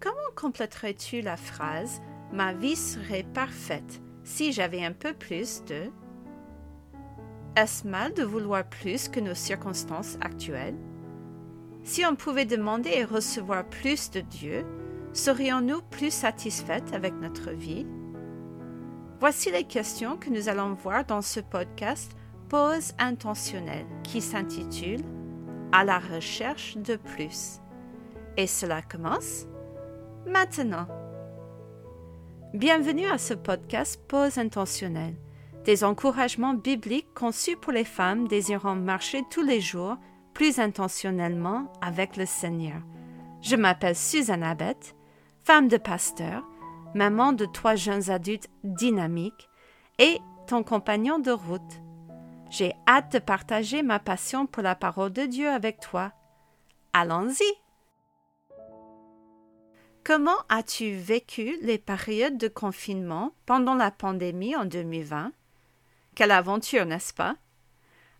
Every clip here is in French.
Comment compléterais-tu la phrase Ma vie serait parfaite si j'avais un peu plus de... Est-ce mal de vouloir plus que nos circonstances actuelles? Si on pouvait demander et recevoir plus de Dieu, serions-nous plus satisfaites avec notre vie? Voici les questions que nous allons voir dans ce podcast Pause intentionnelle qui s'intitule À la recherche de plus. Et cela commence maintenant. Bienvenue à ce podcast Pause intentionnelle, des encouragements bibliques conçus pour les femmes désirant marcher tous les jours plus intentionnellement avec le Seigneur. Je m'appelle Suzanne Abbott, femme de pasteur, maman de trois jeunes adultes dynamiques et ton compagnon de route. J'ai hâte de partager ma passion pour la parole de Dieu avec toi. Allons-y! Comment as-tu vécu les périodes de confinement pendant la pandémie en 2020 Quelle aventure, n'est-ce pas?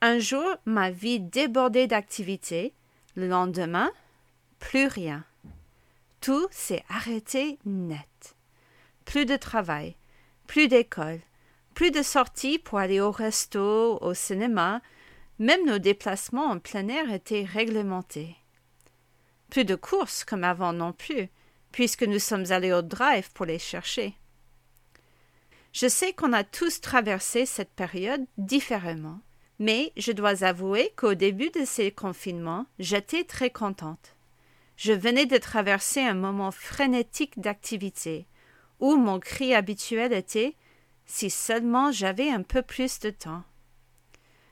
Un jour, ma vie débordait d'activités. Le lendemain, plus rien. Tout s'est arrêté net. Plus de travail, plus d'école, plus de sorties pour aller au resto, au cinéma, même nos déplacements en plein air étaient réglementés. Plus de courses comme avant non plus puisque nous sommes allés au drive pour les chercher. Je sais qu'on a tous traversé cette période différemment, mais je dois avouer qu'au début de ces confinements, j'étais très contente. Je venais de traverser un moment frénétique d'activité, où mon cri habituel était si seulement j'avais un peu plus de temps.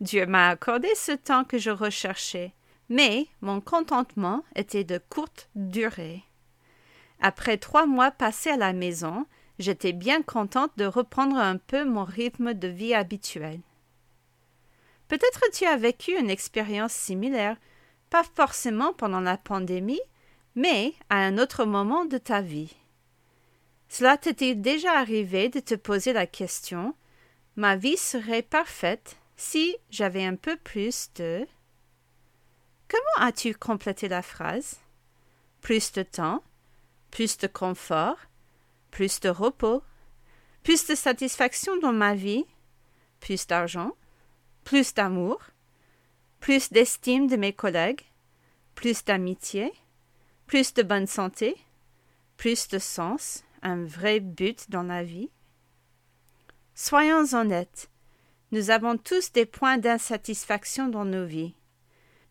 Dieu m'a accordé ce temps que je recherchais, mais mon contentement était de courte durée. Après trois mois passés à la maison, j'étais bien contente de reprendre un peu mon rythme de vie habituel. Peut-être tu as vécu une expérience similaire, pas forcément pendant la pandémie, mais à un autre moment de ta vie. Cela t'est-il déjà arrivé de te poser la question Ma vie serait parfaite si j'avais un peu plus de. Comment as-tu complété la phrase? Plus de temps, plus de confort, plus de repos, plus de satisfaction dans ma vie, plus d'argent, plus d'amour, plus d'estime de mes collègues, plus d'amitié, plus de bonne santé, plus de sens, un vrai but dans la vie. Soyons honnêtes, nous avons tous des points d'insatisfaction dans nos vies.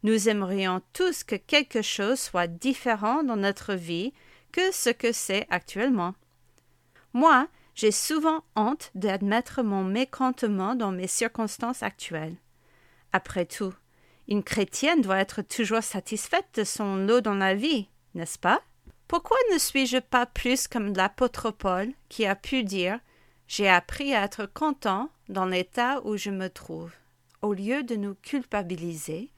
Nous aimerions tous que quelque chose soit différent dans notre vie que ce que c'est actuellement. Moi, j'ai souvent honte d'admettre mon mécontentement dans mes circonstances actuelles. Après tout, une chrétienne doit être toujours satisfaite de son lot dans la vie, n'est-ce pas? Pourquoi ne suis-je pas plus comme l'apôtre Paul qui a pu dire J'ai appris à être content dans l'état où je me trouve. Au lieu de nous culpabiliser,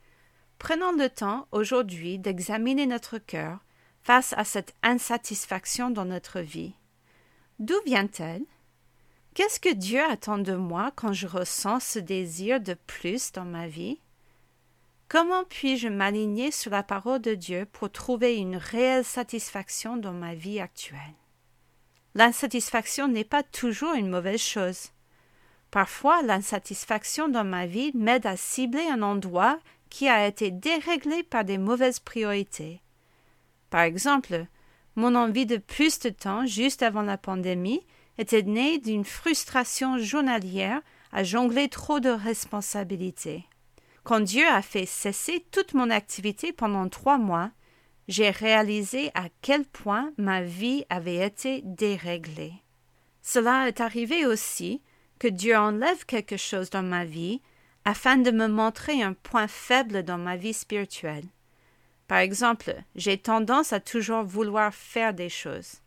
prenons le temps aujourd'hui d'examiner notre cœur face à cette insatisfaction dans notre vie. D'où vient-elle? Qu'est-ce que Dieu attend de moi quand je ressens ce désir de plus dans ma vie? Comment puis-je m'aligner sur la parole de Dieu pour trouver une réelle satisfaction dans ma vie actuelle? L'insatisfaction n'est pas toujours une mauvaise chose. Parfois, l'insatisfaction dans ma vie m'aide à cibler un endroit qui a été déréglé par des mauvaises priorités par exemple, mon envie de plus de temps juste avant la pandémie était née d'une frustration journalière à jongler trop de responsabilités. Quand Dieu a fait cesser toute mon activité pendant trois mois, j'ai réalisé à quel point ma vie avait été déréglée. Cela est arrivé aussi que Dieu enlève quelque chose dans ma vie afin de me montrer un point faible dans ma vie spirituelle. Par exemple, j'ai tendance à toujours vouloir faire des choses.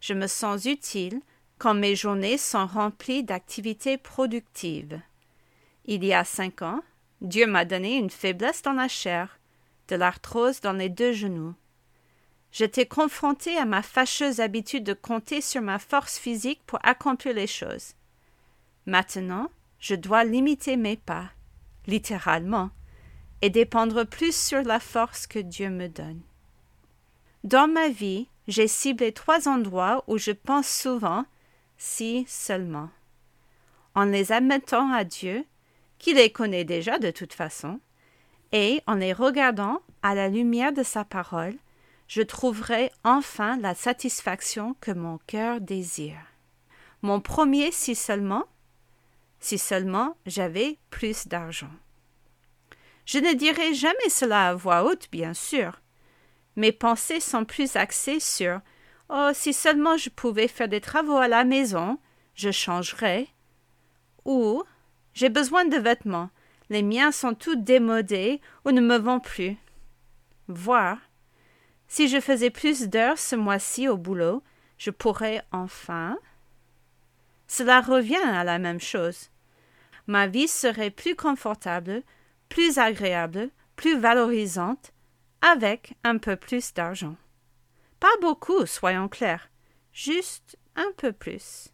Je me sens utile quand mes journées sont remplies d'activités productives. Il y a cinq ans, Dieu m'a donné une faiblesse dans la chair, de l'arthrose dans les deux genoux. J'étais confronté à ma fâcheuse habitude de compter sur ma force physique pour accomplir les choses. Maintenant, je dois limiter mes pas, littéralement, et dépendre plus sur la force que Dieu me donne. Dans ma vie, j'ai ciblé trois endroits où je pense souvent si seulement. En les admettant à Dieu, qui les connaît déjà de toute façon, et en les regardant à la lumière de sa parole, je trouverai enfin la satisfaction que mon cœur désire. Mon premier si seulement, si seulement j'avais plus d'argent. Je ne dirai jamais cela à voix haute, bien sûr. Mes pensées sont plus axées sur Oh, si seulement je pouvais faire des travaux à la maison, je changerais. Ou J'ai besoin de vêtements, les miens sont tous démodés ou ne me vont plus. Voir Si je faisais plus d'heures ce mois-ci au boulot, je pourrais enfin. Cela revient à la même chose. Ma vie serait plus confortable, plus agréable, plus valorisante, avec un peu plus d'argent. Pas beaucoup, soyons clairs, juste un peu plus.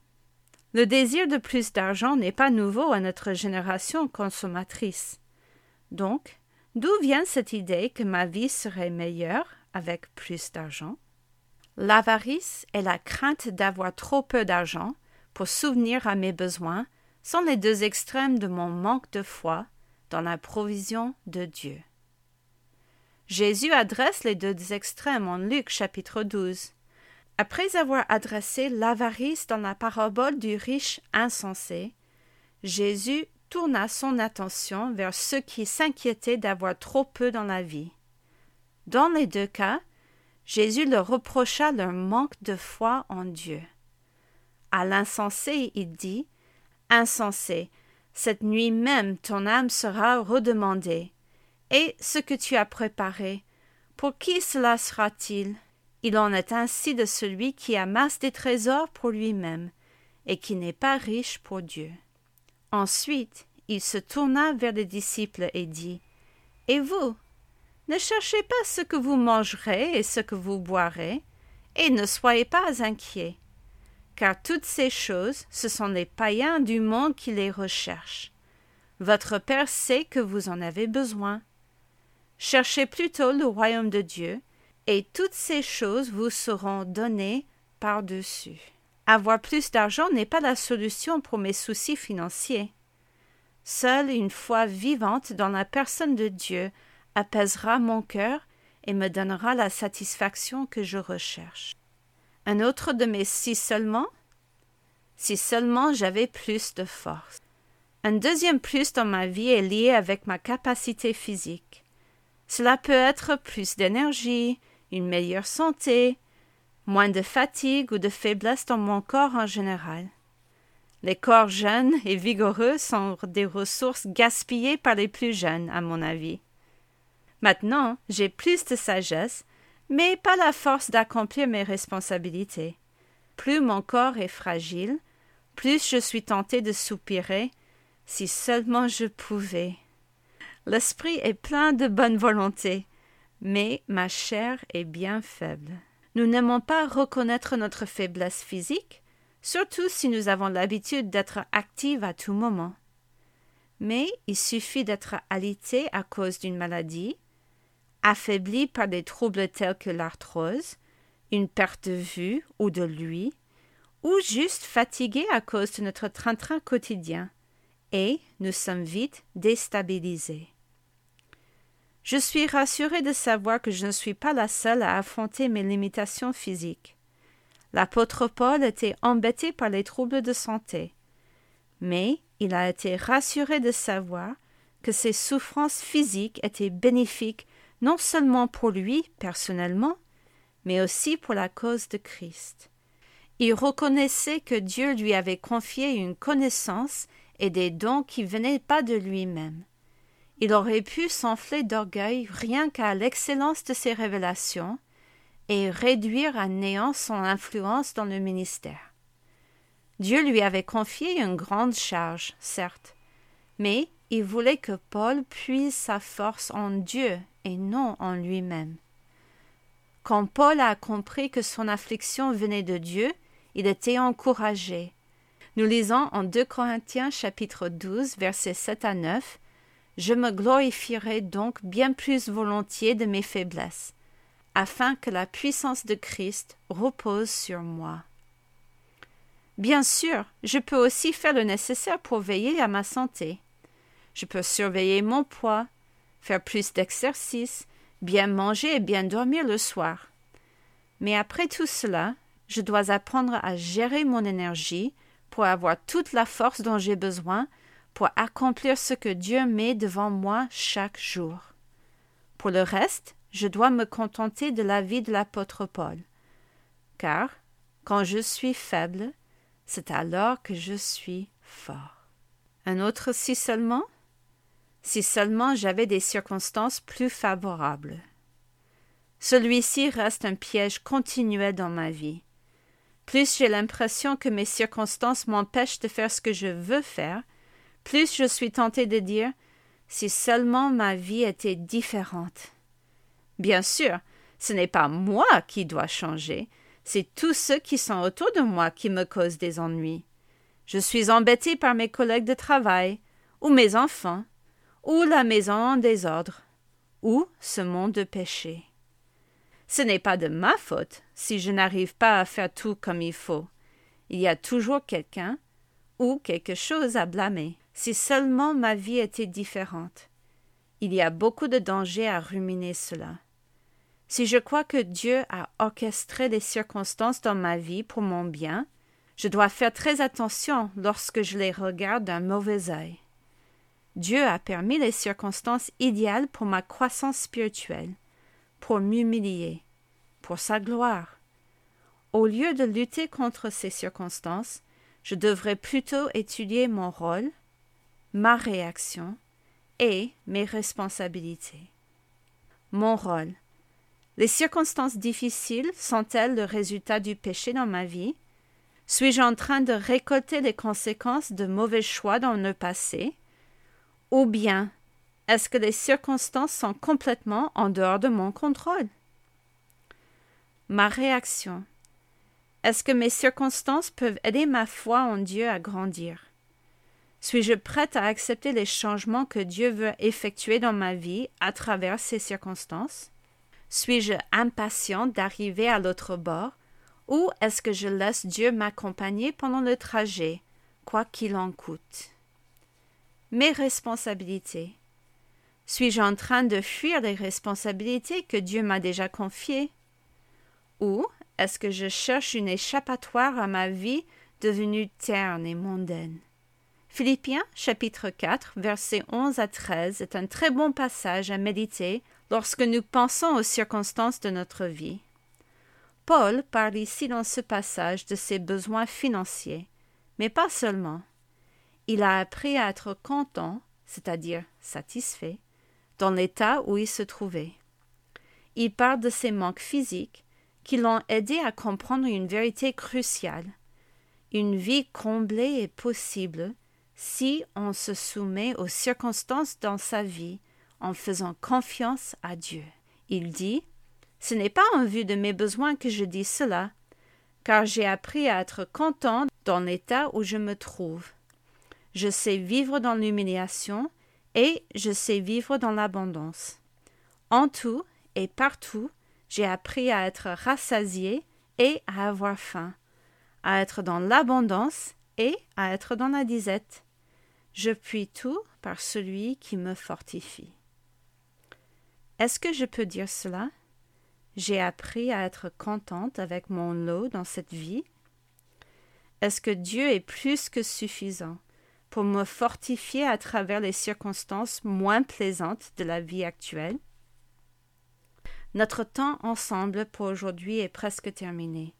Le désir de plus d'argent n'est pas nouveau à notre génération consommatrice. Donc, d'où vient cette idée que ma vie serait meilleure avec plus d'argent? L'avarice et la crainte d'avoir trop peu d'argent pour souvenir à mes besoins sont les deux extrêmes de mon manque de foi dans la provision de Dieu. Jésus adresse les deux extrêmes en Luc chapitre 12. Après avoir adressé l'avarice dans la parabole du riche insensé, Jésus tourna son attention vers ceux qui s'inquiétaient d'avoir trop peu dans la vie. Dans les deux cas, Jésus leur reprocha leur manque de foi en Dieu. À l'insensé, il dit Insensé, cette nuit même ton âme sera redemandée. Et ce que tu as préparé, pour qui cela sera-t-il? Il en est ainsi de celui qui amasse des trésors pour lui-même, et qui n'est pas riche pour Dieu. Ensuite, il se tourna vers les disciples et dit Et vous Ne cherchez pas ce que vous mangerez et ce que vous boirez, et ne soyez pas inquiets car toutes ces choses, ce sont les païens du monde qui les recherchent. Votre Père sait que vous en avez besoin. Cherchez plutôt le royaume de Dieu, et toutes ces choses vous seront données par-dessus. Avoir plus d'argent n'est pas la solution pour mes soucis financiers. Seule une foi vivante dans la personne de Dieu apaisera mon cœur et me donnera la satisfaction que je recherche. Un autre de mes si seulement Si seulement j'avais plus de force. Un deuxième plus dans ma vie est lié avec ma capacité physique. Cela peut être plus d'énergie, une meilleure santé, moins de fatigue ou de faiblesse dans mon corps en général. Les corps jeunes et vigoureux sont des ressources gaspillées par les plus jeunes, à mon avis. Maintenant, j'ai plus de sagesse mais pas la force d'accomplir mes responsabilités. Plus mon corps est fragile, plus je suis tentée de soupirer, si seulement je pouvais. L'esprit est plein de bonne volonté, mais ma chair est bien faible. Nous n'aimons pas reconnaître notre faiblesse physique, surtout si nous avons l'habitude d'être actifs à tout moment. Mais il suffit d'être alité à cause d'une maladie, affaibli par des troubles tels que l'arthrose, une perte de vue ou de l'ouïe, ou juste fatigué à cause de notre train-train quotidien, et nous sommes vite déstabilisés. Je suis rassurée de savoir que je ne suis pas la seule à affronter mes limitations physiques. L'apôtre Paul était embêté par les troubles de santé, mais il a été rassuré de savoir que ses souffrances physiques étaient bénéfiques non seulement pour lui personnellement, mais aussi pour la cause de Christ. Il reconnaissait que Dieu lui avait confié une connaissance et des dons qui venaient pas de lui-même. Il aurait pu s'enfler d'orgueil rien qu'à l'excellence de ses révélations et réduire à néant son influence dans le ministère. Dieu lui avait confié une grande charge, certes, mais il voulait que Paul puise sa force en Dieu et non en lui-même. Quand Paul a compris que son affliction venait de Dieu, il était encouragé. Nous lisons en 2 Corinthiens chapitre 12 versets 7 à 9 Je me glorifierai donc bien plus volontiers de mes faiblesses, afin que la puissance de Christ repose sur moi. Bien sûr, je peux aussi faire le nécessaire pour veiller à ma santé. Je peux surveiller mon poids, faire plus d'exercice, bien manger et bien dormir le soir. Mais après tout cela, je dois apprendre à gérer mon énergie pour avoir toute la force dont j'ai besoin pour accomplir ce que Dieu met devant moi chaque jour. Pour le reste, je dois me contenter de la vie de l'apôtre Paul. Car, quand je suis faible, c'est alors que je suis fort. Un autre si seulement? Si seulement j'avais des circonstances plus favorables. Celui-ci reste un piège continuel dans ma vie. Plus j'ai l'impression que mes circonstances m'empêchent de faire ce que je veux faire, plus je suis tenté de dire si seulement ma vie était différente. Bien sûr, ce n'est pas moi qui dois changer, c'est tous ceux qui sont autour de moi qui me causent des ennuis. Je suis embêté par mes collègues de travail, ou mes enfants, ou la maison en désordre, ou ce monde de péché. Ce n'est pas de ma faute si je n'arrive pas à faire tout comme il faut. Il y a toujours quelqu'un ou quelque chose à blâmer. Si seulement ma vie était différente. Il y a beaucoup de danger à ruminer cela. Si je crois que Dieu a orchestré les circonstances dans ma vie pour mon bien, je dois faire très attention lorsque je les regarde d'un mauvais œil. Dieu a permis les circonstances idéales pour ma croissance spirituelle, pour m'humilier, pour sa gloire. Au lieu de lutter contre ces circonstances, je devrais plutôt étudier mon rôle, ma réaction et mes responsabilités. Mon rôle, les circonstances difficiles sont-elles le résultat du péché dans ma vie? Suis-je en train de récolter les conséquences de mauvais choix dans le passé? Ou bien est-ce que les circonstances sont complètement en dehors de mon contrôle? Ma réaction. Est-ce que mes circonstances peuvent aider ma foi en Dieu à grandir? Suis-je prête à accepter les changements que Dieu veut effectuer dans ma vie à travers ces circonstances? Suis-je impatient d'arriver à l'autre bord, ou est-ce que je laisse Dieu m'accompagner pendant le trajet, quoi qu'il en coûte? Mes responsabilités. Suis-je en train de fuir les responsabilités que Dieu m'a déjà confiées? Ou est-ce que je cherche une échappatoire à ma vie devenue terne et mondaine? Philippiens chapitre 4 versets 11 à 13 est un très bon passage à méditer lorsque nous pensons aux circonstances de notre vie. Paul parle ici dans ce passage de ses besoins financiers, mais pas seulement. Il a appris à être content, c'est-à-dire satisfait, dans l'état où il se trouvait. Il parle de ses manques physiques qui l'ont aidé à comprendre une vérité cruciale. Une vie comblée est possible si on se soumet aux circonstances dans sa vie en faisant confiance à Dieu. Il dit Ce n'est pas en vue de mes besoins que je dis cela, car j'ai appris à être content dans l'état où je me trouve. Je sais vivre dans l'humiliation et je sais vivre dans l'abondance. En tout et partout, j'ai appris à être rassasié et à avoir faim, à être dans l'abondance et à être dans la disette. Je puis tout par celui qui me fortifie. Est-ce que je peux dire cela? J'ai appris à être contente avec mon lot dans cette vie Est-ce que Dieu est plus que suffisant? Pour me fortifier à travers les circonstances moins plaisantes de la vie actuelle Notre temps ensemble pour aujourd'hui est presque terminé,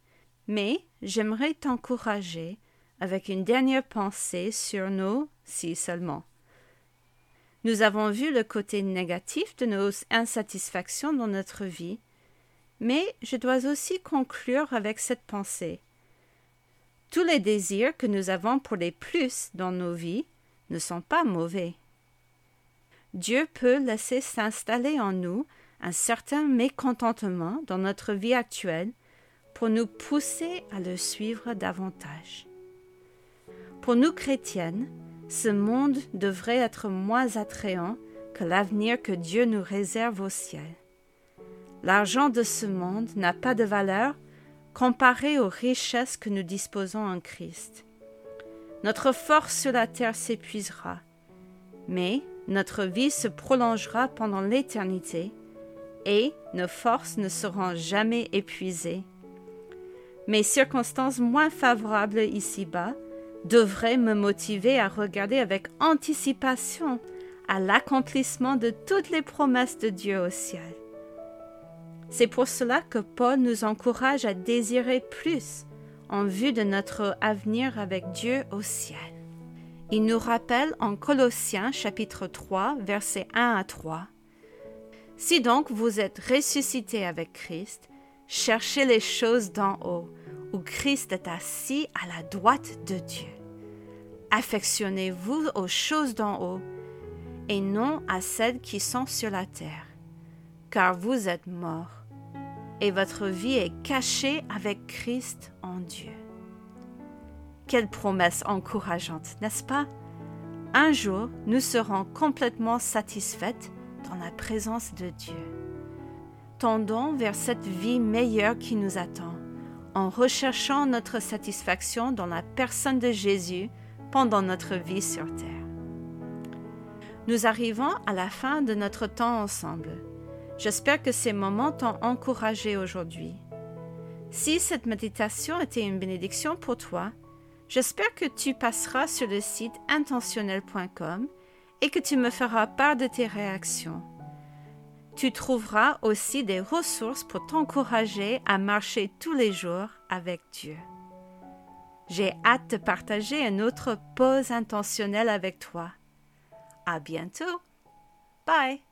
mais j'aimerais t'encourager avec une dernière pensée sur nos si seulement. Nous avons vu le côté négatif de nos insatisfactions dans notre vie, mais je dois aussi conclure avec cette pensée. Tous les désirs que nous avons pour les plus dans nos vies ne sont pas mauvais. Dieu peut laisser s'installer en nous un certain mécontentement dans notre vie actuelle pour nous pousser à le suivre davantage. Pour nous chrétiennes, ce monde devrait être moins attrayant que l'avenir que Dieu nous réserve au ciel. L'argent de ce monde n'a pas de valeur comparé aux richesses que nous disposons en Christ. Notre force sur la terre s'épuisera, mais notre vie se prolongera pendant l'éternité et nos forces ne seront jamais épuisées. Mes circonstances moins favorables ici-bas devraient me motiver à regarder avec anticipation à l'accomplissement de toutes les promesses de Dieu au ciel. C'est pour cela que Paul nous encourage à désirer plus en vue de notre avenir avec Dieu au ciel. Il nous rappelle en Colossiens chapitre 3 versets 1 à 3. Si donc vous êtes ressuscité avec Christ, cherchez les choses d'en haut, où Christ est assis à la droite de Dieu. Affectionnez-vous aux choses d'en haut, et non à celles qui sont sur la terre, car vous êtes morts et votre vie est cachée avec Christ en Dieu. Quelle promesse encourageante, n'est-ce pas? Un jour, nous serons complètement satisfaites dans la présence de Dieu. Tendons vers cette vie meilleure qui nous attend, en recherchant notre satisfaction dans la personne de Jésus pendant notre vie sur terre. Nous arrivons à la fin de notre temps ensemble. J'espère que ces moments t'ont encouragé aujourd'hui. Si cette méditation était une bénédiction pour toi, j'espère que tu passeras sur le site intentionnel.com et que tu me feras part de tes réactions. Tu trouveras aussi des ressources pour t'encourager à marcher tous les jours avec Dieu. J'ai hâte de partager une autre pause intentionnelle avec toi. À bientôt. Bye.